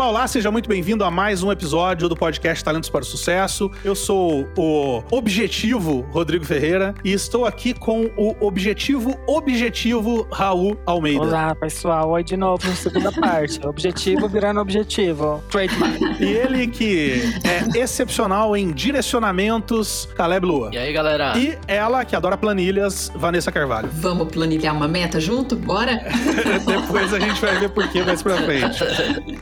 Olá, olá, seja muito bem-vindo a mais um episódio do podcast Talentos para o Sucesso. Eu sou o Objetivo Rodrigo Ferreira e estou aqui com o Objetivo Objetivo Raul Almeida. Olá, pessoal. Oi de novo, segunda parte. Objetivo virando objetivo. Trademark. E ele que é excepcional em direcionamentos, Caleb Lua. E aí, galera? E ela que adora planilhas, Vanessa Carvalho. Vamos planilhar uma meta junto? Bora? Depois a gente vai ver por que mais pra frente.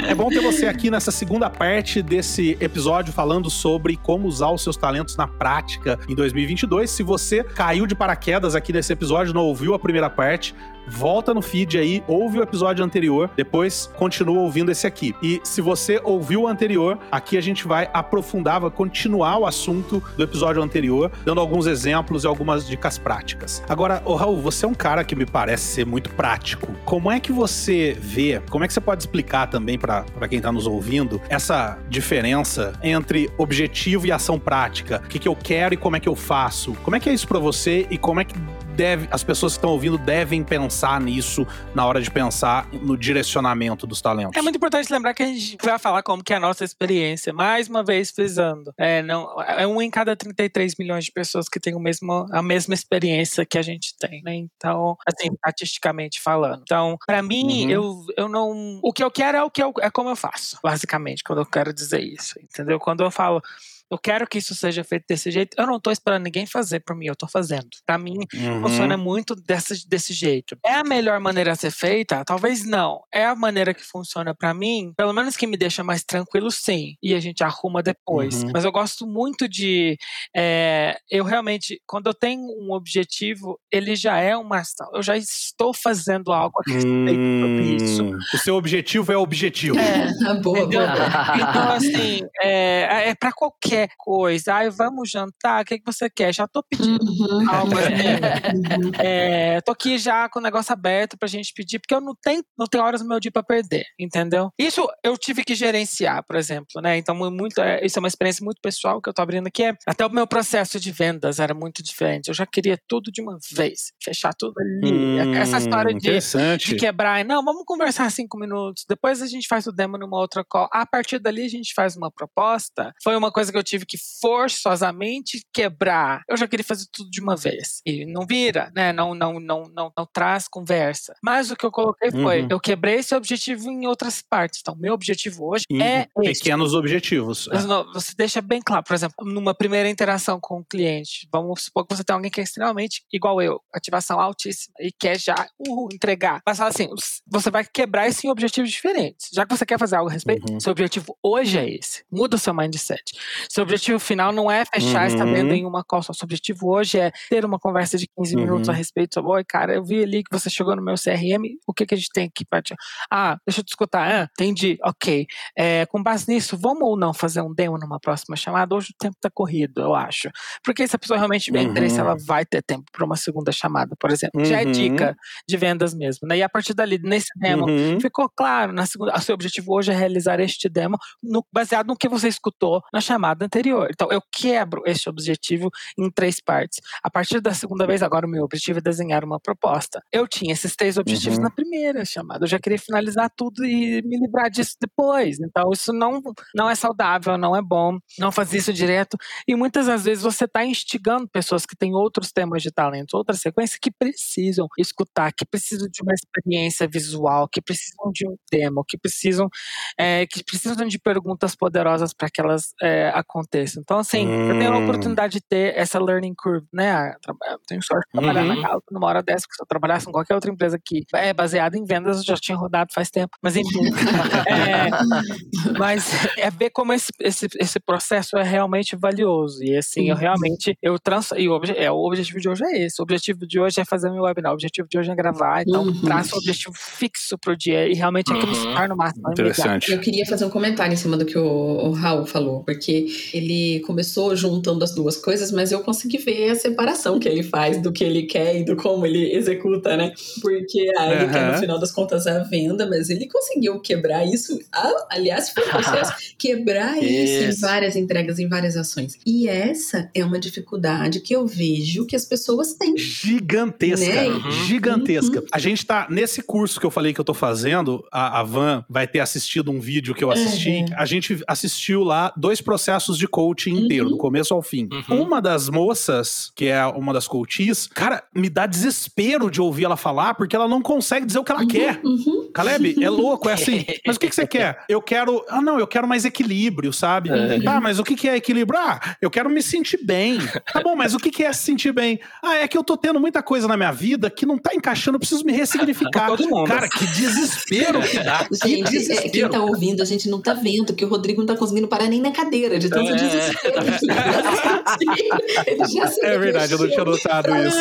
É bom ter você aqui nessa segunda parte desse episódio falando sobre como usar os seus talentos na prática em 2022. Se você caiu de paraquedas aqui nesse episódio, não ouviu a primeira parte, volta no feed aí, ouve o episódio anterior, depois continua ouvindo esse aqui. E se você ouviu o anterior, aqui a gente vai aprofundar, vai continuar o assunto do episódio anterior, dando alguns exemplos e algumas dicas práticas. Agora, ô Raul, você é um cara que me parece ser muito prático. Como é que você vê, como é que você pode explicar também para quem está nos ouvindo, essa diferença entre objetivo e ação prática? O que, que eu quero e como é que eu faço? Como é que é isso para você e como é que deve, as pessoas que estão ouvindo devem pensar nisso na hora de pensar no direcionamento dos talentos. É muito importante lembrar que a gente vai falar como que é a nossa experiência, mais uma vez frisando. É, não, é um em cada 33 milhões de pessoas que tem o mesmo, a mesma experiência que a gente tem, né? Então, assim, estatisticamente falando. Então, para mim, uhum. eu, eu não. O que eu quero é o que eu, é como eu faço, basicamente, quando eu quero dizer isso. Entendeu? Quando eu falo eu quero que isso seja feito desse jeito. Eu não tô esperando ninguém fazer por mim, eu tô fazendo. Para mim, uhum. funciona muito desse, desse jeito. É a melhor maneira a ser feita? Talvez não. É a maneira que funciona para mim, pelo menos que me deixa mais tranquilo, sim. E a gente arruma depois. Uhum. Mas eu gosto muito de. É, eu realmente, quando eu tenho um objetivo, ele já é uma ação. Eu já estou fazendo algo a respeito hum, isso. O seu objetivo é objetivo. É, boa, boa. Então, assim, é, é para qualquer qualquer coisa. Ai, vamos jantar, o que, que você quer? Já tô pedindo uhum. algo assim. é, tô aqui já com o negócio aberto pra gente pedir, porque eu não tenho, não tenho horas no meu dia pra perder, entendeu? Isso eu tive que gerenciar, por exemplo, né? Então, muito, é, isso é uma experiência muito pessoal que eu tô abrindo aqui. É, até o meu processo de vendas era muito diferente. Eu já queria tudo de uma vez, fechar tudo ali. Hum, Essa história de, de quebrar, não, vamos conversar cinco minutos, depois a gente faz o demo numa outra call. A partir dali a gente faz uma proposta. Foi uma coisa que eu tive que forçosamente quebrar. Eu já queria fazer tudo de uma vez. E não vira, né? Não, não, não, não, não traz conversa. Mas o que eu coloquei foi: uhum. eu quebrei esse objetivo em outras partes. Então, meu objetivo hoje é. Pequenos esse. objetivos. Você deixa bem claro, por exemplo, numa primeira interação com o cliente, vamos supor que você tem alguém que é extremamente igual eu, ativação altíssima, e quer já entregar. Mas fala assim: você vai quebrar isso em objetivos diferentes. Já que você quer fazer algo a respeito, uhum. seu objetivo hoje é esse. Muda o seu mindset. Seu objetivo final não é fechar uhum. esta venda em uma call. Seu objetivo hoje é ter uma conversa de 15 uhum. minutos a respeito sobre, oi, cara, eu vi ali que você chegou no meu CRM, o que, que a gente tem aqui para te... Ah, deixa eu te escutar. Ah, entendi, ok. É, com base nisso, vamos ou não fazer um demo numa próxima chamada? Hoje o tempo tá corrido, eu acho. Porque se a pessoa realmente tiver uhum. interesse, ela vai ter tempo para uma segunda chamada, por exemplo. Já é uhum. dica de vendas mesmo, né? E a partir dali, nesse demo, uhum. ficou claro, na segunda, o seu objetivo hoje é realizar este demo no, baseado no que você escutou na chamada anterior. Então, eu quebro esse objetivo em três partes. A partir da segunda vez, agora o meu objetivo é desenhar uma proposta. Eu tinha esses três objetivos uhum. na primeira chamada. Eu já queria finalizar tudo e me livrar disso depois. Então, isso não, não é saudável, não é bom. Não fazer isso direto. E muitas das vezes você está instigando pessoas que têm outros temas de talento, outras sequências, que precisam escutar, que precisam de uma experiência visual, que precisam de um demo, que precisam, é, que precisam de perguntas poderosas para que elas é, aconteçam. Então, assim, hum. eu tenho a oportunidade de ter essa learning curve, né? Eu tenho sorte de trabalhar uhum. na Calco numa hora dessa, que se eu trabalhasse em qualquer outra empresa que é baseada em vendas, eu já tinha rodado faz tempo. Mas enfim. é, mas é ver como esse, esse, esse processo é realmente valioso. E assim, uhum. eu realmente, eu trans, e o, é, o objetivo de hoje é esse. O objetivo de hoje é fazer meu webinar. O objetivo de hoje é gravar. Então, uhum. traço um objetivo fixo pro dia e realmente é uhum. acreditar no máximo. Interessante. Eu queria fazer um comentário em cima do que o, o Raul falou, porque ele começou juntando as duas coisas, mas eu consegui ver a separação que ele faz do que ele quer e do como ele executa, né? Porque ah, ele quer, no final das contas, a venda, mas ele conseguiu quebrar isso. Aliás, foi um processo. quebrar isso em várias entregas, em várias ações. E essa é uma dificuldade que eu vejo que as pessoas têm. Gigantesca. Né? Uhum. Gigantesca. A gente tá. Nesse curso que eu falei que eu tô fazendo, a, a Van vai ter assistido um vídeo que eu assisti. Uhum. A gente assistiu lá dois processos de coaching Uhum. inteiro, do começo ao fim. Uhum. Uma das moças, que é uma das coaches, cara, me dá desespero de ouvir ela falar, porque ela não consegue dizer o que ela quer. Uhum. Caleb, é louco, é assim. Mas o que, que você quer? Eu quero. Ah, não, eu quero mais equilíbrio, sabe? É. Tá, mas o que, que é equilíbrio? Ah, eu quero me sentir bem. Tá bom, mas o que, que é se sentir bem? Ah, é que eu tô tendo muita coisa na minha vida que não tá encaixando, eu preciso me ressignificar. Todo mundo. Cara, que desespero que dá. Que Gente, é, quem desespero. tá ouvindo, a gente não tá vendo que o Rodrigo não tá conseguindo parar nem na cadeira, de tanto É. desespero. É verdade, eu não tinha notado isso.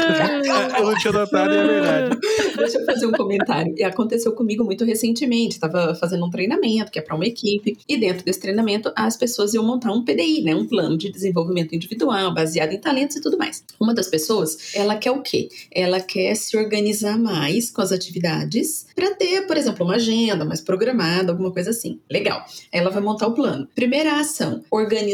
Eu não tinha notado, e é verdade. Deixa eu fazer um comentário. E aconteceu comigo muito recentemente. Estava fazendo um treinamento que é para uma equipe, e dentro desse treinamento as pessoas iam montar um PDI, né? Um plano de desenvolvimento individual, baseado em talentos e tudo mais. Uma das pessoas, ela quer o quê? Ela quer se organizar mais com as atividades para ter, por exemplo, uma agenda mais programada, alguma coisa assim. Legal. Ela vai montar o plano. Primeira ação: organizar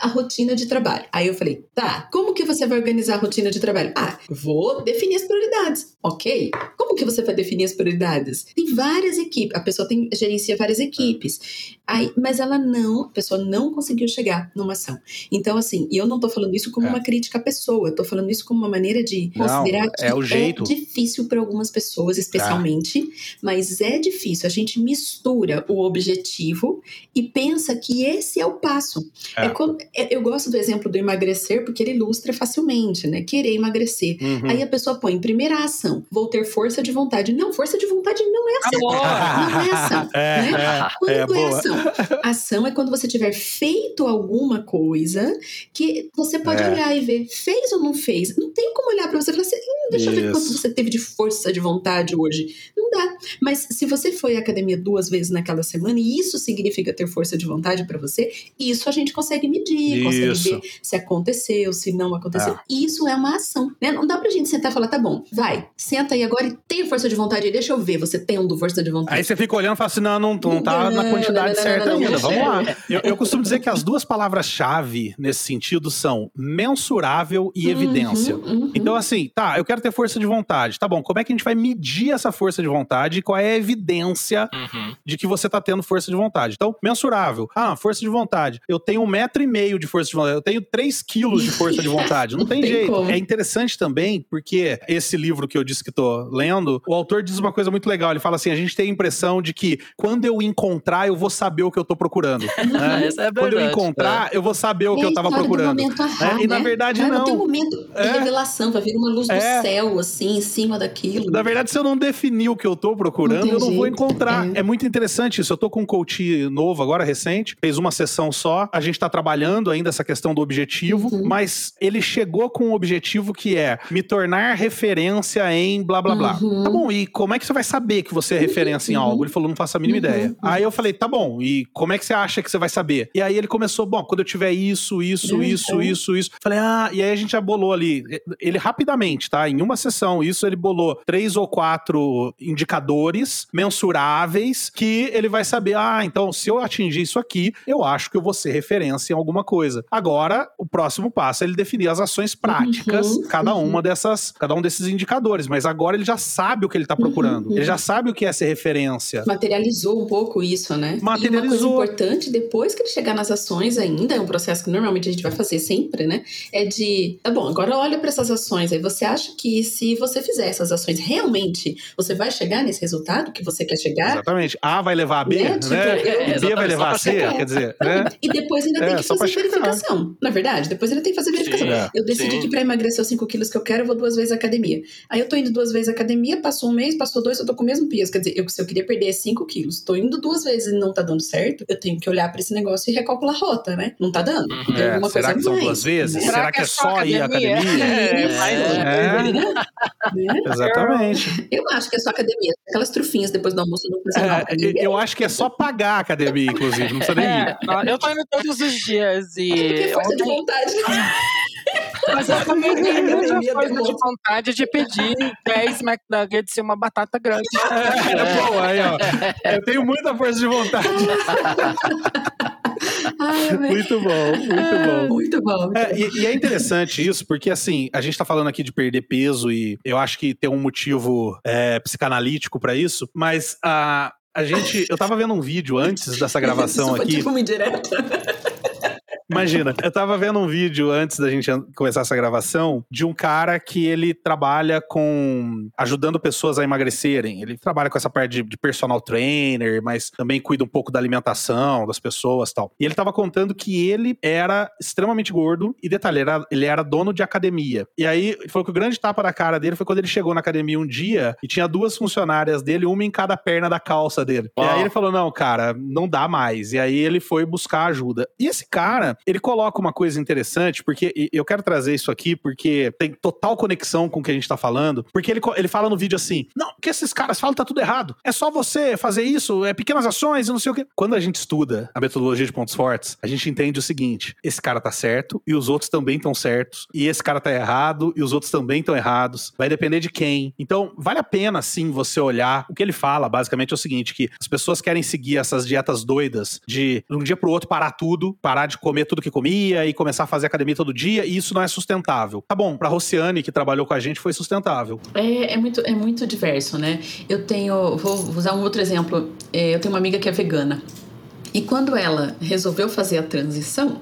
a rotina de trabalho. Aí eu falei, tá, como que você vai organizar a rotina de trabalho? Ah, vou definir as prioridades. Ok. Como que você vai definir as prioridades? Tem várias equipes. A pessoa tem, gerencia várias equipes. Aí, mas ela não, a pessoa não conseguiu chegar numa ação. Então, assim, e eu não tô falando isso como É. uma crítica à pessoa, eu tô falando isso como uma maneira de Não, considerar que é o jeito. difícil para algumas pessoas, especialmente, mas é difícil. A gente mistura o objetivo e pensa que esse é o passo. É. É como- é- eu gosto do exemplo do emagrecer porque ele ilustra facilmente, né? Querer emagrecer. Uhum. Aí a pessoa põe primeira ação, vou ter força de vontade. Não, força de vontade não é ação. Amor. Não é ação. É, né? é, Quando é, é, ação? Ação é quando você tiver feito alguma coisa que você pode É. olhar e ver, fez ou não fez? Não tem como olhar pra você e falar assim, hum, deixa eu ver quanto Isso. você teve de força de vontade hoje. Não dá. Mas se você foi à academia duas vezes naquela semana e isso significa ter força de vontade pra você, isso a gente consegue medir, consegue Isso. ver se aconteceu, se não aconteceu. É. Isso é uma ação, né? Não dá pra gente sentar e falar, tá bom, vai, senta aí agora e tenha força de vontade deixa eu ver, você tendo força de vontade. Aí você fica olhando e fala assim: não, não, não tá Não, na quantidade não, não, certa ainda. Vamos lá. Eu, eu costumo dizer que as duas palavras-chave nesse sentido são mensurável e evidência. Uhum, uhum. Então, assim, tá, eu quero ter força de vontade. Tá bom, como é que a gente vai medir essa força de vontade e qual é a evidência Uhum. de que você tá tendo força de vontade? Então, mensurável. Ah, força de vontade. Eu tenho um metro e meio de força de vontade. Eu tenho três quilos de força de vontade. Não tem Não tem jeito. como. É interessante também, porque esse livro que eu disse que tô lendo, o autor diz uma coisa muito legal. Ele fala assim: a gente tem a impressão de que quando eu encontrar, eu vou saber o que eu tô procurando. né? Essa é Quando eu verdade, encontrar, eu vou saber o que É eu tava procurando. ahá, É, e na né? verdade, Vai, vai ter um não. momento de É. revelação, vai vir uma luz do É. céu, assim, em cima daquilo. Na verdade, se eu não definir o que eu tô procurando, Não tem eu não vou jeito, encontrar. é. É. muito interessante isso. Eu tô com um coach novo agora, recente, fez uma sessão só. A gente tá trabalhando ainda essa questão do objetivo, Uhum. mas ele chegou com um objetivo que é me tornar referência em blá blá blá. Uhum. Tá bom, e como é que você vai saber que você é referência em Uhum. algo? Ele falou, não faço a mínima Uhum. ideia. Aí eu falei, tá bom, e como é que você acha que você vai saber? E aí ele começou, bom, quando eu tiver isso, isso, Uhum. isso, isso, isso. Falei, ah, e aí a gente já bolou ali. Ele rapidamente, tá? Em uma sessão, isso ele bolou três ou quatro indicadores mensuráveis que ele vai saber, ah, então se eu atingir isso aqui, eu acho que eu vou ser referência em alguma coisa. Agora, o próximo passo é ele definir as ações práticas, Uhum, cada uhum. uma dessas, cada um desses indicadores, mas agora ele já sabe o que ele tá procurando. uhum. Ele já sabe o que é ser referência. Materializou um pouco isso, né? Uma coisa importante, depois que ele chegar nas ações ainda, é um processo que normalmente a gente vai fazer sempre, né? É de, tá bom, agora olha para essas ações aí. Você acha que se você fizer essas ações, realmente você vai chegar nesse resultado que você quer chegar? Exatamente. A vai levar a B, Né? né? Tipo, eu- B vai exatamente, levar a C, chegar. quer dizer, né? E depois ainda É, tem que fazer verificação. Na verdade, depois ainda tem que fazer verificação. Sim, é. Eu decidi Sim. que para emagrecer os 5 quilos que eu quero, eu vou duas vezes à academia. Aí eu tô indo duas vezes à academia, passou um mês, passou dois, eu tô com o mesmo peso. Quer dizer, eu, se eu queria perder 5 quilos, tô indo duas vezes e não tá dando certo, eu tenho que olhar para esse negócio e recalcular a rota, né? Não tá dando. Uhum. Tem É, alguma será coisa que são mais, duas vezes? né? Será, que é só ir à academia? É, É. né? Exatamente. Eu acho que é só academia. Aquelas trufinhas depois do almoço não fazem mal É, eu acho que é só pagar a academia, inclusive, não precisa nem ir. É, eu tô indo todos os dias. E é força de vontade. Mas eu também tenho muita força de vontade de pedir 10 McNuggets e uma batata grande. É, bom, aí, ó. Eu tenho muita força de vontade. Ai. Muito bom, muito bom. Muito bom. É, e, e é interessante isso, porque assim, a gente tá falando aqui de perder peso e eu acho que tem um motivo é, psicanalítico pra isso, mas a, a gente. Eu tava vendo um vídeo antes dessa gravação Isso foi aqui. tipo uma indireta. Imagina, eu tava vendo um vídeo antes da gente começar essa gravação de um cara que ele trabalha com ajudando pessoas a emagrecerem. Ele trabalha com essa parte de, de personal trainer, mas também cuida um pouco da alimentação das pessoas e tal. E ele tava contando que ele era extremamente gordo e detalhe, ele era, ele era dono de academia. E aí, ele falou que o grande tapa da cara dele foi quando ele chegou na academia um dia e tinha duas funcionárias dele, uma em cada perna da calça dele. E aí ele falou: não, cara, não dá mais. E aí ele foi buscar ajuda. E esse cara, ele coloca uma coisa interessante, porque eu quero trazer isso aqui, porque tem total conexão com o que a gente tá falando. Porque ele, ele fala no vídeo assim: não, porque esses caras falam que tá tudo errado. É só você fazer isso, é pequenas ações e não sei o quê. Quando a gente estuda a metodologia de pontos fortes, a gente entende o seguinte: esse cara tá certo e os outros também estão certos. E esse cara tá errado e os outros também estão errados. Vai depender de quem. Então, vale a pena sim você olhar. O que ele fala, basicamente, é o seguinte: que as pessoas querem seguir essas dietas doidas de de um dia pro outro parar tudo, parar de comer tudo que comia e começar a fazer academia todo dia, e isso não é sustentável. Tá bom, pra Rociane, que trabalhou com a gente, foi sustentável. É, é muito, é muito diverso, né? Eu tenho. Vou usar um outro exemplo. É, eu tenho uma amiga que é vegana. E quando ela resolveu fazer a transição,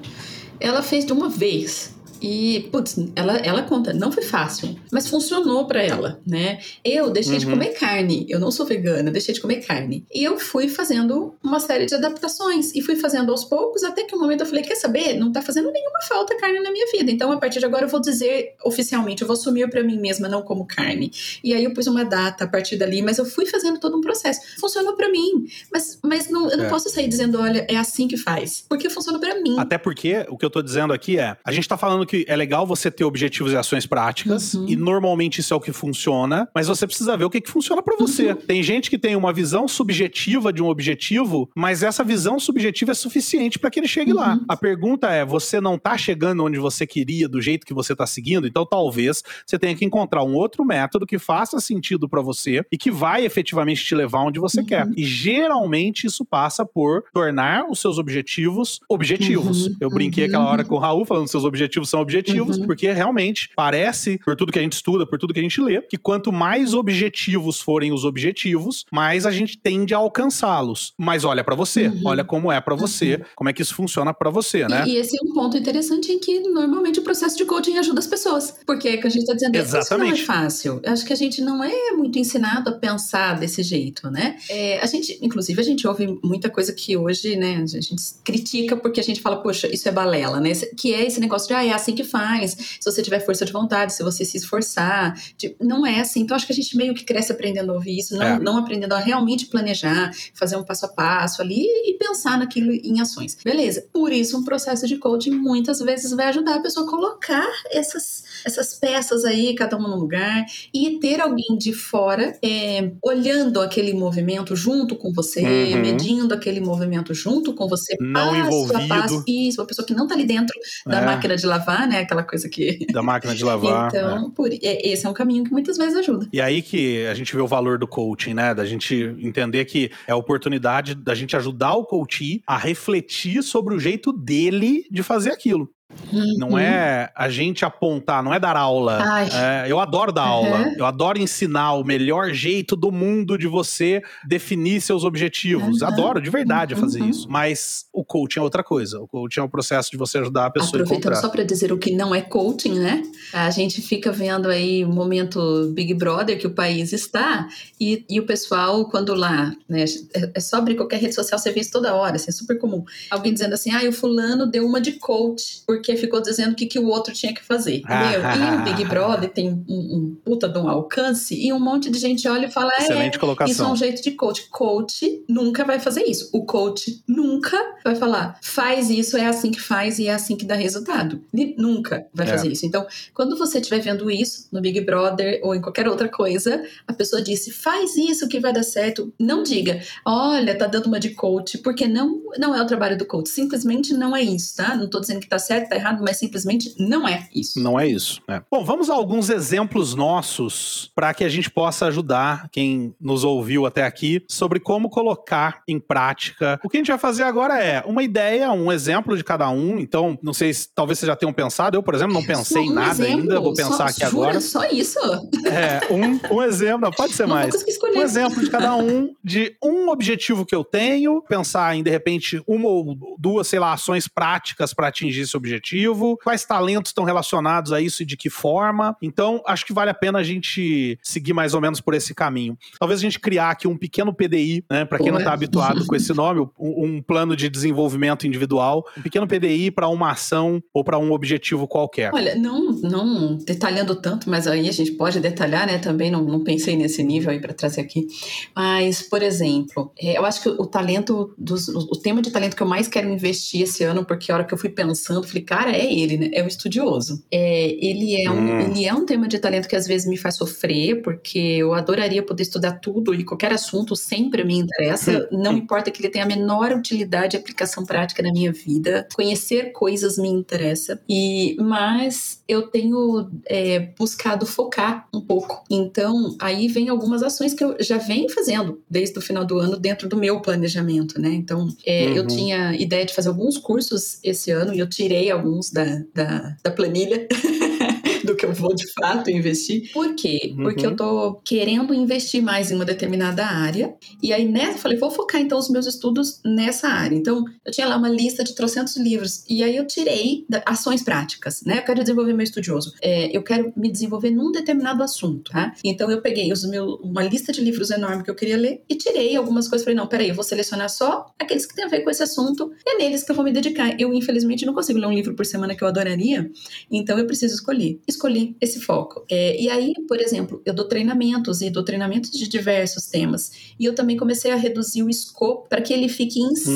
ela fez de uma vez. E, putz, ela, ela conta, não foi fácil, mas funcionou pra ela, né? Eu deixei de Uhum. comer carne, eu não sou vegana, deixei de comer carne. E eu fui fazendo uma série de adaptações, e fui fazendo aos poucos, até que um momento eu falei: quer saber? Não tá fazendo nenhuma falta carne na minha vida. Então, a partir de agora, eu vou dizer oficialmente, eu vou assumir pra mim mesma, não como carne. E aí eu pus uma data a partir dali, mas eu fui fazendo todo um processo. Funcionou pra mim, mas, mas não, eu não É. posso sair dizendo, olha, é assim que faz. Porque funciona pra mim. Até porque o que eu tô dizendo aqui é: a gente tá falando que é legal você ter objetivos e ações práticas, Uhum. e normalmente isso é o que funciona, mas você precisa ver o que, que funciona pra você. Uhum. Tem gente que tem uma visão subjetiva de um objetivo, mas essa visão subjetiva é suficiente pra que ele chegue lá. Uhum. A pergunta é: você não tá chegando onde você queria, do jeito que você tá seguindo? Então talvez você tenha que encontrar um outro método que faça sentido pra você e que vai efetivamente te levar onde você Uhum. quer. E geralmente isso passa por tornar os seus objetivos objetivos. Uhum, Eu brinquei uhum. aquela hora com o Raul falando que seus objetivos são objetivos, Uhum. porque realmente parece, por tudo que a gente estuda, por tudo que a gente lê, que quanto mais objetivos forem os objetivos, mais a gente tende a alcançá-los. Mas olha pra você, Uhum. olha como é pra você, como é que isso funciona pra você, né? E, e esse é um ponto interessante em que normalmente o processo de coaching ajuda as pessoas. Porque é que a gente está dizendo isso não é Exatamente. fácil. Acho que a gente não é muito ensinado a pensar desse jeito, né? É, a gente, inclusive, a gente ouve muita coisa que hoje, né, a gente critica porque a gente fala, poxa, isso é balela, né? Que é esse negócio de, ah, é assim que faz. Se você tiver força de vontade, se você se esforçar. de- não é assim. Então, acho que a gente meio que cresce aprendendo a ouvir isso, não, É. não aprendendo a realmente planejar, fazer um passo a passo ali e pensar naquilo em ações. Beleza. Por isso, um processo de coaching muitas vezes vai ajudar a pessoa a colocar essas, essas peças aí, cada uma no lugar, e ter alguém de fora é, olhando aquele movimento junto com você, Uhum. medindo aquele movimento junto com você, Não passo envolvido. a passo. Isso, uma pessoa que não tá ali dentro da É, máquina de lavar, né? Aquela coisa que. da máquina de lavar. então, por, é, esse é um caminho que muitas vezes ajuda. E aí que a gente vê o valor do coaching, né? Da gente entender que é a oportunidade da gente ajudar o coach a refletir sobre o jeito dele de fazer aquilo. Não é a gente apontar, não é dar aula. É, eu adoro dar Uhum. aula. Eu adoro ensinar o melhor jeito do mundo de você definir seus objetivos. Uhum. Adoro de verdade fazer Uhum. isso. Mas o coaching é outra coisa. O coaching é o processo de você ajudar a pessoa a Aproveitando encontrar. só para dizer o que não é coaching, né? A gente fica vendo aí o momento Big Brother que o país está e, e o pessoal, quando lá, né? É, é só abrir qualquer rede social, você vê isso toda hora, assim, é super comum. Alguém dizendo assim, ah, o fulano deu uma de coach, porque ficou dizendo o que, que o outro tinha que fazer. Entendeu? e o Big Brother tem um, um, puta de um alcance e um monte de gente olha e fala: Excelente é, colocação. isso é um jeito de coach. Coach nunca vai fazer isso. O coach nunca vai falar, faz isso, é assim que faz e é assim que dá resultado. Ele nunca vai É. fazer isso. Então, quando você estiver vendo isso no Big Brother ou em qualquer outra coisa, a pessoa disse, faz isso que vai dar certo. Não diga, olha, tá dando uma de coach, porque não, não é o trabalho do coach. Simplesmente não é isso, tá? Não tô dizendo que tá certo, tá errado, mas simplesmente não é isso. Não é isso. né? Bom, vamos a alguns exemplos nossos para que a gente possa ajudar quem nos ouviu até aqui sobre como colocar em prática. O que a gente vai fazer agora é uma ideia, um exemplo de cada um. Então, não sei se talvez vocês já tenham pensado. Eu, por exemplo, não pensei Só em um nada exemplo, ainda. Vou só- pensar aqui jura, agora. Só isso? É, um, um exemplo, não, pode ser Não mais. Um exemplo de cada um, de um objetivo que eu tenho, pensar em, de repente, uma ou duas, sei lá, ações práticas para atingir esse objetivo, quais talentos estão relacionados a isso e de que forma. Então, acho que vale a pena a gente seguir mais ou menos por esse caminho. Talvez a gente criar aqui um pequeno PDI, né, para quem não está habituado com esse nome, um, um plano de desenvolvimento individual, um pequeno PDI para uma ação ou para um objetivo qualquer. Olha, não, não detalhando tanto, mas aí a gente pode detalhar, né? Também não, não pensei nesse nível aí para trazer aqui. Mas, por exemplo, é, eu acho que o talento, dos, o o tema de talento que eu mais quero investir esse ano, porque a hora que eu fui pensando, falei, cara, é ele, né? É o estudioso. É, ele, é um, Hum. ele é um tema de talento que às vezes me faz sofrer, porque eu adoraria poder estudar tudo e qualquer assunto sempre me interessa. Não importa que ele tenha a menor utilidade e aplicação prática na minha vida. Conhecer coisas me interessa. E, mas eu tenho é, buscado focar um pouco. Então, aí vem algumas ações que eu já venho fazendo desde o final do ano dentro do meu planejamento, né? Então, é, eu Uhum. tinha ideia de fazer alguns cursos esse ano e eu tirei alguns da, da, da planilha. que eu vou de fato investir. Por quê? Porque Uhum. eu tô querendo investir mais em uma determinada área. E aí, nessa, eu falei, vou focar então os meus estudos nessa área. Então, eu tinha lá uma lista de trocentos livros. E aí eu tirei ações práticas, né? Eu quero desenvolver meu estudioso. É, eu quero me desenvolver num determinado assunto, tá? Então, eu peguei os meu, uma lista de livros enorme que eu queria ler e tirei algumas coisas. Falei, não, peraí, eu vou selecionar só aqueles que têm a ver com esse assunto. E é neles que eu vou me dedicar. Eu, infelizmente, não consigo ler um livro por semana que eu adoraria. Então, eu preciso escolher. Escolhi esse foco. É, e aí, por exemplo, eu dou treinamentos e dou treinamentos de diversos temas. E eu também comecei a reduzir o escopo para que ele fique em cima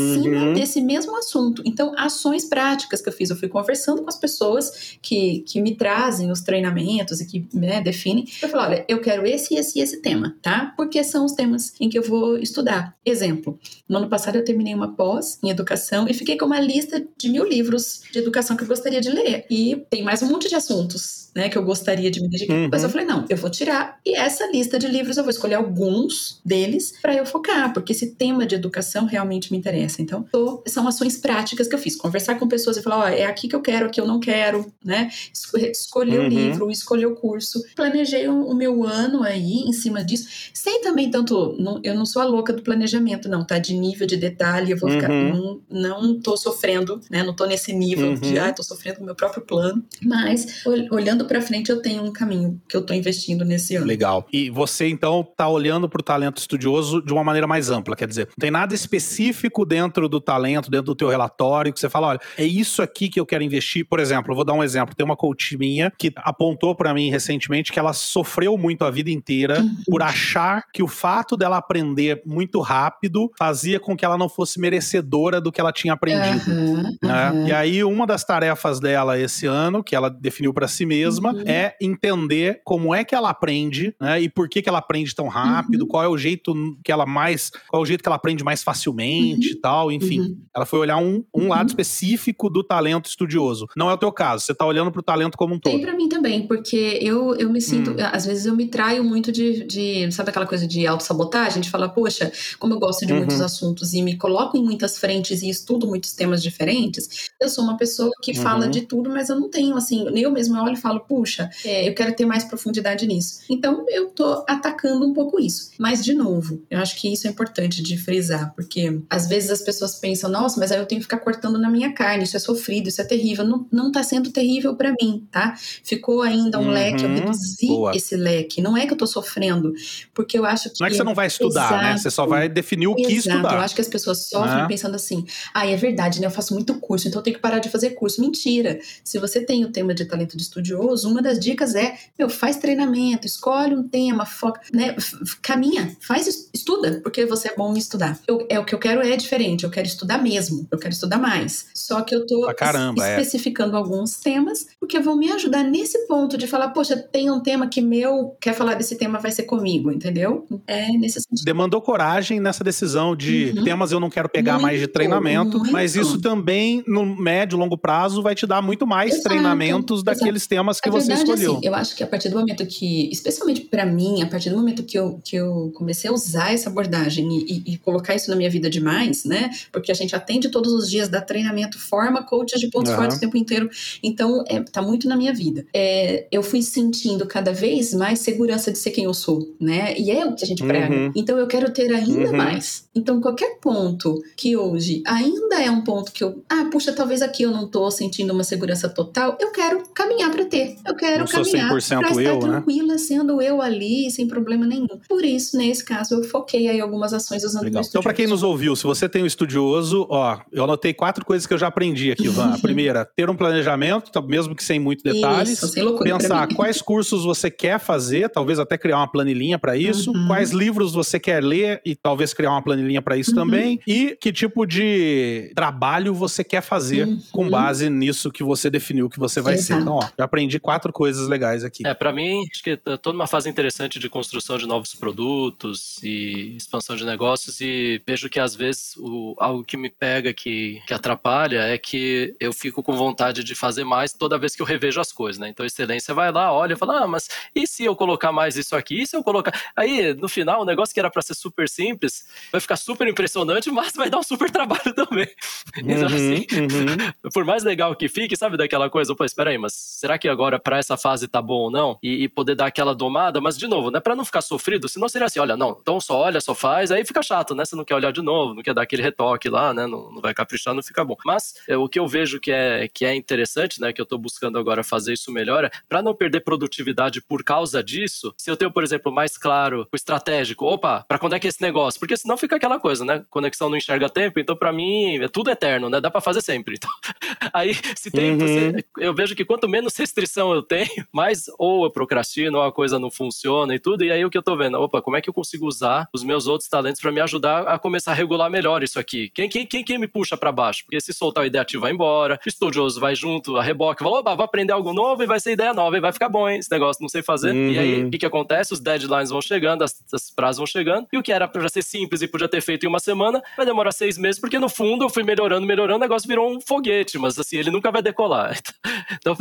Uhum. desse mesmo assunto. Então, ações práticas que eu fiz, eu fui conversando com as pessoas que, que me trazem os treinamentos e que né, definem. Eu falei, olha, eu quero esse, esse e esse tema, tá? Porque são os temas em que eu vou estudar. Exemplo, no ano passado eu terminei uma pós em educação e fiquei com uma lista de mil livros de educação que eu gostaria de ler. E tem mais um monte de assuntos, né, que eu gostaria de me dedicar. Uhum. Mas eu falei, não, eu vou tirar. E essa lista de livros eu vou escolher alguns deles para eu focar, porque esse tema de educação realmente me interessa. Então, tô- são ações práticas que eu fiz. Conversar com pessoas e falar, ó, é aqui que eu quero, aqui eu não quero, né? Esco- Escolher o Uhum. livro, escolher o curso. Planejei o, o meu ano aí em cima disso. Sem também tanto. não- eu não sou a louca do planejamento, não, tá? De nível de detalhe, eu vou ficar. Uhum. Não, não tô sofrendo, né? Não tô nesse nível de, Uhum. ah, tô sofrendo com o meu próprio plano. Mas, ol- olhando pra frente, eu tenho um caminho que eu tô investindo nesse ano. Legal. E você, então, tá olhando para o talento estudioso de uma maneira mais ampla. Quer dizer, não tem nada específico dentro do talento, dentro do teu relatório, que você fala, olha, é isso aqui que eu quero investir. Por exemplo, eu vou dar um exemplo. Tem uma coach minha que apontou para mim recentemente que ela sofreu muito a vida inteira Uhum. por achar que o fato dela aprender muito rápido fazia com que ela não fosse merecedora do que ela tinha aprendido. Aham, né? aham. E aí, uma das tarefas dela esse ano, que ela definiu pra si mesma, Uhum. é entender como é que ela aprende, né? E por que, que ela aprende tão rápido, Uhum. qual é o jeito que ela mais. Qual é o jeito que ela aprende mais facilmente e tal. Enfim, Uhum. ela foi olhar um, um Uhum. lado específico do talento estudioso. Não é o teu caso, você tá olhando pro talento como um Tem todo. pra mim também, porque eu, eu me sinto, Hum. às vezes eu me traio muito de, de sabe aquela coisa de autossabotagem, de falar, poxa, como eu gosto de Uhum. muitos assuntos e me coloco em muitas frentes e estudo muitos temas diferentes, eu sou uma pessoa que fala Uhum. de tudo, mas eu não tenho, assim, eu mesma olho e falo, puxa, é, eu quero ter mais profundidade nisso. Então, eu tô atacando um pouco isso. Mas, de novo, eu acho que isso é importante de frisar, porque às vezes as pessoas pensam, nossa, mas aí eu tenho que ficar cortando na minha carne, isso é sofrido, isso é terrível. Não, não tá sendo terrível para mim, tá? Ficou ainda um uhum, leque, eu reduzi boa. esse leque. Não é que eu tô sofrendo, porque eu acho que. Não é que você não vai estudar, Exato. né? Você só vai definir o que Exato. estudar. Eu acho que as pessoas sofrem né? pensando assim, ah, é verdade, né? Eu faço muito curso, então eu tenho que parar de fazer curso. Mentira. Se você tem o tema de talento de estudioso, uma das dicas é, meu, faz treinamento, escolhe um tema, foca, né? Caminha, faz, estuda, porque você é bom em estudar. Eu, é o que eu quero é diferente, eu quero estudar mesmo, eu quero estudar mais. Só que eu tô caramba, é. especificando é. alguns temas, porque vão me ajudar nesse ponto de falar, poxa, tem um tema que meu quer falar desse tema vai ser comigo, entendeu? É nesse sentido. Demandou coragem nessa decisão de uhum. temas eu não quero pegar muito, mais de treinamento, muito. mas isso também no médio, longo prazo vai te dar muito mais exato, treinamentos exato. daqueles temas que a você verdade, escolheu. Assim, eu acho que a partir do momento que, especialmente para mim, a partir do momento que eu, que eu comecei a usar essa abordagem e, e, e, colocar isso na minha vida demais, né? Porque a gente atende todos os dias, dá treinamento, forma coaches de pontos uhum. fortes o tempo inteiro. Então, é, tá muito na minha vida. É, eu fui sentindo cada vez mais segurança de ser quem eu sou, né? E é o que a gente prega. Uhum. Então, eu quero ter ainda uhum. mais. Então, qualquer ponto que hoje ainda é um ponto que eu, ah, puxa, talvez aqui eu não tô sentindo uma segurança total, eu quero caminhar para ter. Eu quero não caminhar para estar eu, né? tranquila, né? sendo eu ali, sem problema nenhum. Por isso, nesse caso, eu foquei aí algumas ações usando Legal. Então, para quem nos ouviu, se você tem um estudioso, ó, eu anotei quatro coisas que eu já aprendi aqui, Van. A primeira, ter um planejamento, tá, mesmo que sem muitos detalhes. Isso, sem loucura Pensar quais cursos você quer fazer, talvez até criar uma planilhinha para isso. Uhum. Quais livros você quer ler e talvez criar uma planilhinha para isso uhum. também. E que tipo de trabalho você quer fazer uhum. com base nisso que você definiu que você vai Exato. ser. Então, ó, já aprendi quatro coisas legais aqui. É, para mim, acho que tô numa fase interessante de construção de novos produtos e expansão de negócios e vejo que às vezes o, algo que me pega, que, que atrapalha, é que eu fico com vontade de fazer mais toda vez que eu revejo as coisas, né? Então, a excelência vai lá, olha e fala, ah, mas e se eu colocar mais isso aqui? E se eu colocar... Aí, no final, o negócio que era para ser super simples vai ficar super impressionante, mas vai dar um super trabalho também. Então, uhum, assim, uhum. por mais legal que fique, sabe daquela coisa, pô, espera aí, mas será que agora para essa fase tá bom ou não? E, e, poder dar aquela domada, mas de novo, não é pra não ficar sofrido, senão seria assim, olha, não, então só olha, só faz, aí fica chato, né? Você não quer olhar de novo, não quer dar aquele retoque lá, né? Não, não vai caprichar, não fica bom. Mas é, o que eu vejo que é, que é interessante, né? Que eu tô buscando agora fazer isso melhor, é pra não perder produtividade por causa disso, se eu tenho, por exemplo, mais claro o estratégico, opa, para quando é que é esse negócio? Porque senão fica aquela coisa, né? Conexão não enxerga tempo, então para mim é tudo eterno, né? Dá para fazer sempre. Então, aí se tem, uhum. você, eu vejo que quanto menos restrição eu tenho, mais ou eu procrastino, ou a coisa não funciona e tudo. E aí o que eu tô vendo, opa, como é que eu consigo usar os meus outros talentos para me ajudar a começar a regular melhor isso aqui? Quem quem quem, quem me puxa para baixo? Porque se soltar o ideativo vai embora, o estudioso vai junto, a reboque, fala, opa, vou aprender algo novo e vai ser ideia nova e vai ficar bom, hein? Esse negócio não sei fazer. Uhum. E aí uhum. o que, que acontece? Os deadlines vão chegando, as, as prazos vão chegando, e o que era para ser simples e podia ter feito em uma semana, vai demorar seis meses, porque no fundo eu fui melhorando, melhorando, o negócio virou um foguete, mas assim, ele nunca vai decolar. Então,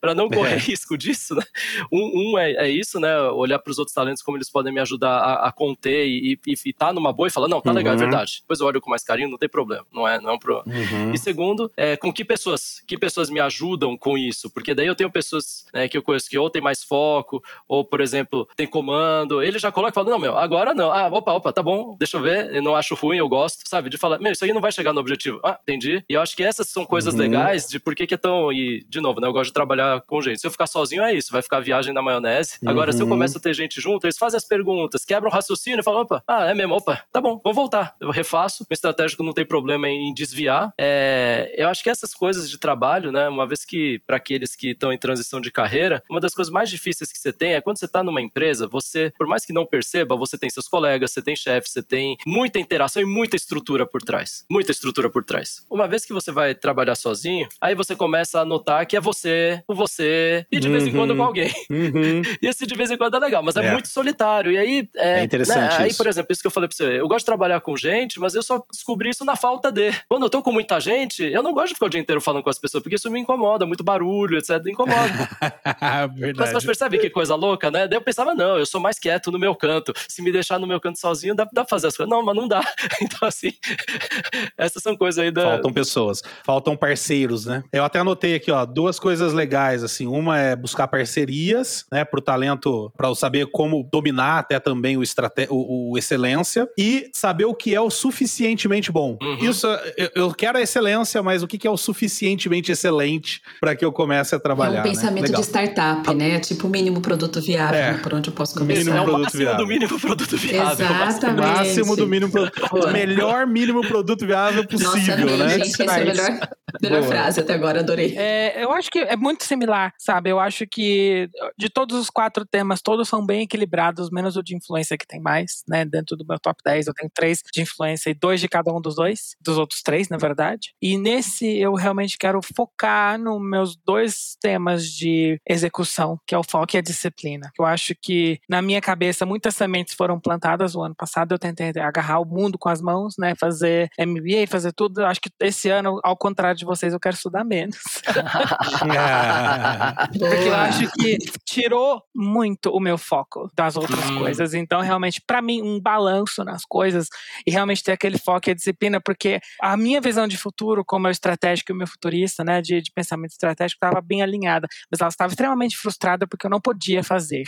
para não correr é. risco disso, né? um, um é, é, isso, né? Olhar para os outros talentos, como eles podem me ajudar a, a conter e, e, e tá numa boa e falar, não, tá legal, é uhum. é verdade. Depois eu olho com mais carinho, não tem problema, não é, não é um problema. Uhum. E segundo, é, com que pessoas, que pessoas me ajudam com isso? Porque daí eu tenho pessoas né, que eu conheço que ou tem mais foco, ou, por exemplo, tem comando, ele já coloca e fala, não, meu, agora não. Ah, opa, opa, tá bom, deixa eu ver, eu não acho ruim, eu gosto, sabe? De falar, meu, isso aí não vai chegar no objetivo. Ah, entendi. E eu acho que essas são coisas uhum. legais de por que, que é tão. E, de novo, né? Eu gosto de trabalhar com gente. Se eu ficar sozinho, é isso, vai ficar viagem na maionese. Uhum. Agora, se eu uhum. começo a ter gente junto, eles fazem as perguntas, quebram o raciocínio e falam, opa, ah, é mesmo, opa, tá bom, vamos voltar. Eu refaço. O estratégico não tem problema em desviar. É, eu acho que essas coisas de trabalho, né? Uma vez que, para aqueles que estão em transição de carreira, uma das coisas mais difíceis que você tem é quando você está numa empresa, você, por mais que não perceba, você tem seus colegas, você tem chefe, você tem muita interação e muita estrutura por trás. Muita estrutura por trás. Uma vez que você vai trabalhar sozinho, aí você começa a notar que é você, com você, e de uhum. vez em quando com uhum. alguém. Uhum. e esse de vez em quando é legal, mas é, é muito solitário. E aí. É, é interessante. Né? Aí, por exemplo, isso que eu falei pra você, eu gosto de trabalhar com gente, mas eu só descobri isso na falta de. Quando eu tô com muita gente, eu não gosto de ficar o dia inteiro falando com as pessoas, porque isso me incomoda, muito barulho, etc. Me incomoda. Verdade. Mas, percebe que coisa louca, né? Daí eu pensava, não, eu sou mais quieto no meu canto. Se me deixar no meu canto sozinho, dá, dá pra fazer as coisas. Não, mas não dá. Então, assim, essas são coisas aí da. Faltam pessoas, faltam parceiros, né? Eu até anotei aqui, ó, duas coisas legais, assim assim. Uma é buscar parcerias, né, pro talento, para saber como dominar até também o, estrate o, o excelência e saber o que é o suficientemente bom. Uhum. Isso, eu, eu quero a excelência, mas o que que é o suficientemente excelente para que eu comece a trabalhar, É um né? pensamento Legal. de startup, né? Tipo o mínimo produto viável, É. né? por onde eu posso Mínimo começar. é o produto máximo viável. do mínimo produto viável. Exatamente. Máximo do mínimo produto. Melhor mínimo produto viável Nossa, possível, amei, né? gente. Essa é a melhor, melhor frase até agora, adorei. É, eu acho que é muito similar, sabe? Eu acho que de todos os quatro temas, todos são bem equilibrados, menos o de influência que tem mais, né? Dentro do meu top 10, eu tenho três de influência e dois de cada um dos dois, dos outros três, na verdade. E nesse eu realmente quero focar nos meus dois temas de execução, que é o foco e a disciplina. Eu acho que na minha cabeça muitas sementes foram plantadas o ano passado, eu tentei agarrar o mundo com as mãos, né? Fazer MBA, fazer tudo. Eu acho que esse ano, ao contrário de vocês, eu quero estudar menos. Porque eu acho que tirou muito o meu foco das outras Hum. coisas. Então, realmente, pra mim, um balanço nas coisas e realmente ter aquele foco e a disciplina, porque a minha visão de futuro, como eu estratégico e o meu futurista, né, de, de pensamento estratégico, estava bem alinhada, mas ela estava extremamente frustrada porque eu não podia fazer.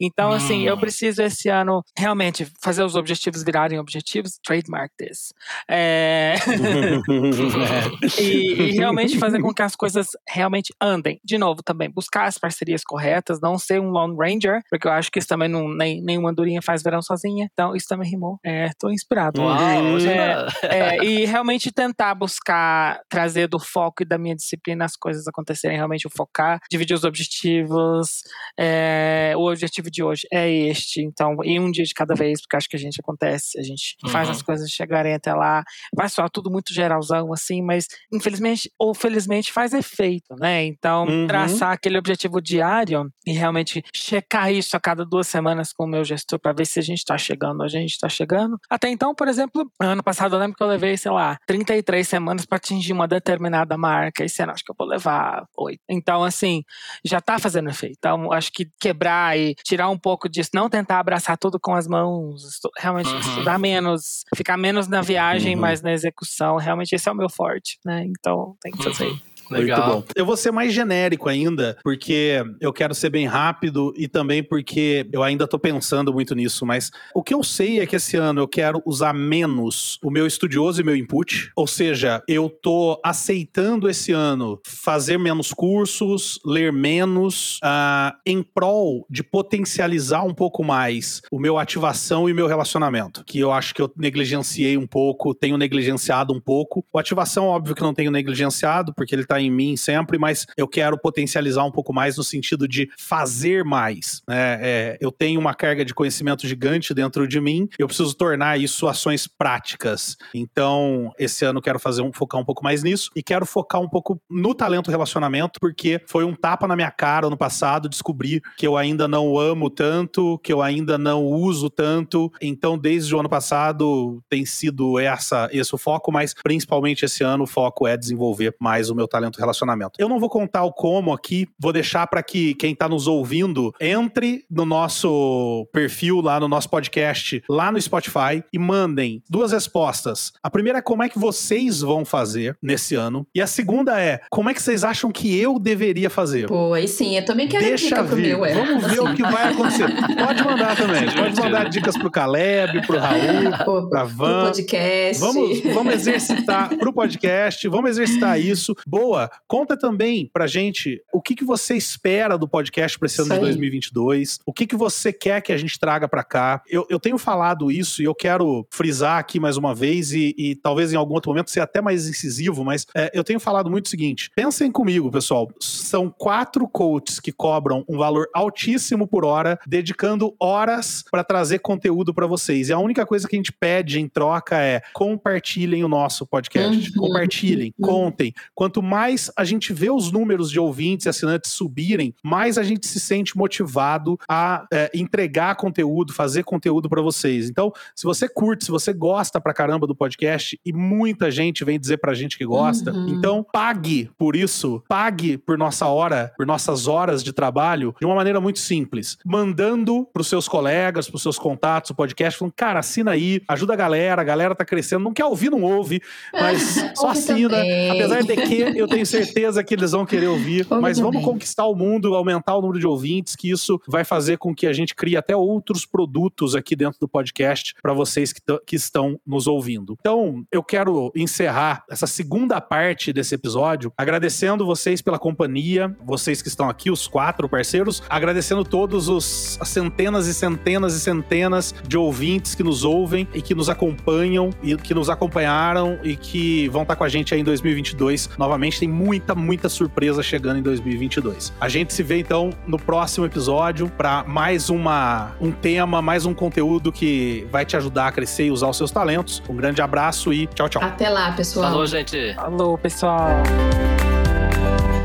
Então, assim, eu Hum. preciso esse ano realmente fazer os objetivos virarem objetivos, trademark this. É... e, e realmente fazer com que as coisas realmente andem. De novo, também, buscar as parcerias corretas, não ser um Lone Ranger, porque eu acho que isso também não, nem, nenhuma andorinha faz verão sozinha. Então, isso também rimou. É, tô inspirado. Uau, É, é- é, e realmente tentar buscar trazer do foco e da minha disciplina as coisas acontecerem, realmente o focar, dividir os objetivos. é, o objetivo de hoje é este, então, e um dia de cada vez, porque acho que a gente acontece, a gente faz Uhum. as coisas chegarem até lá. Vai soar tudo muito geralzão, assim, mas infelizmente ou felizmente faz efeito, né? Então, Uhum. traçar aquele objetivo diário e realmente checar isso a cada duas semanas com o meu gestor para ver se a gente está chegando, a gente está chegando. Até então, por exemplo, ano passado eu lembro que eu levei, sei lá, 33 semanas para atingir uma determinada marca. Esse ano acho que eu vou levar oito. Então, assim, já tá fazendo efeito. Então, acho que quebrar e tirar um pouco disso, não tentar abraçar tudo com as mãos, realmente Uhum. estudar menos, ficar menos na viagem, Uhum. mais na execução. Realmente esse é o meu forte, né? Então, tem que fazer. Uhum. Muito Legal. bom. Eu vou ser mais genérico ainda, porque eu quero ser bem rápido e também porque eu ainda tô pensando muito nisso, mas o que eu sei é que esse ano eu quero usar menos o meu estudioso e meu input, ou seja, eu tô aceitando esse ano fazer menos cursos, ler menos, ah, em prol de potencializar um pouco mais o meu ativação e o meu relacionamento, que eu acho que eu negligenciei um pouco, tenho negligenciado um pouco. O ativação, óbvio que não tenho negligenciado, porque ele tá em mim sempre, mas eu quero potencializar um pouco mais no sentido de fazer mais. né? É, eu tenho uma carga de conhecimento gigante dentro de mim, eu preciso tornar isso ações práticas. Então, esse ano quero fazer um, focar um pouco mais nisso e quero focar um pouco no talento relacionamento, porque foi um tapa na minha cara ano passado descobrir que eu ainda não amo tanto, que eu ainda não uso tanto. Então, desde o ano passado tem sido essa esse o foco, mas principalmente esse ano o foco é desenvolver mais o meu talento relacionamento. Eu não vou contar o como aqui, vou deixar para que quem tá nos ouvindo entre no nosso perfil lá no nosso podcast, lá no Spotify e mandem duas respostas. A primeira é como é que vocês vão fazer nesse ano e a segunda é como é que vocês acham que eu deveria fazer. Pô, aí sim, eu também quero Deixa dica pro vir. meu, é. Vamos ver o que vai acontecer. Pode mandar também. Pode mandar dicas pro Caleb, pro Raul, pra pro Van. podcast. Vamos, vamos exercitar pro podcast, vamos exercitar isso. Boa, conta também pra gente o que, que você espera do podcast pra esse ano Isso de aí. 2022, o que, que você quer que a gente traga pra cá. Eu, eu tenho falado isso e eu quero frisar aqui mais uma vez e, e talvez em algum outro momento ser até mais incisivo, mas é, eu tenho falado muito o seguinte: pensem comigo, pessoal. São quatro coaches que cobram um valor altíssimo por hora, dedicando horas pra trazer conteúdo pra vocês. E a única coisa que a gente pede em troca é compartilhem o nosso podcast. Uhum. Compartilhem, Uhum. contem. Quanto mais a gente vê os números de ouvintes e assinantes subirem, mais a gente se sente motivado a é, entregar conteúdo, fazer conteúdo pra vocês. Então, se você curte, se você gosta pra caramba do podcast, e muita gente vem dizer pra gente que gosta, Uhum. então pague por isso, pague por nossa hora, por nossas horas de trabalho, de uma maneira muito simples. Mandando pros seus colegas, pros seus contatos, o podcast, falando, cara, assina aí, ajuda a galera, a galera tá crescendo, não quer ouvir, não ouve, mas só assina. também. Apesar de que eu tenho certeza que eles vão querer ouvir. Vamos mas vamos também. conquistar o mundo, aumentar o número de ouvintes, que isso vai fazer com que a gente crie até outros produtos aqui dentro do podcast para vocês que, que estão nos ouvindo. Então, eu quero encerrar essa segunda parte desse episódio agradecendo vocês pela companhia, vocês que estão aqui, os quatro parceiros, agradecendo todos os as centenas e centenas e centenas de ouvintes que nos ouvem e que nos acompanham e que nos acompanharam e que vão estar com a gente aí em 2022. Novamente tem muita, muita surpresa chegando em 2022. A gente se vê então no próximo episódio para mais uma um tema, mais um conteúdo que vai te ajudar a crescer e usar os seus talentos. Um grande abraço e tchau, tchau. Até lá, pessoal. Falou, gente. Alô, pessoal.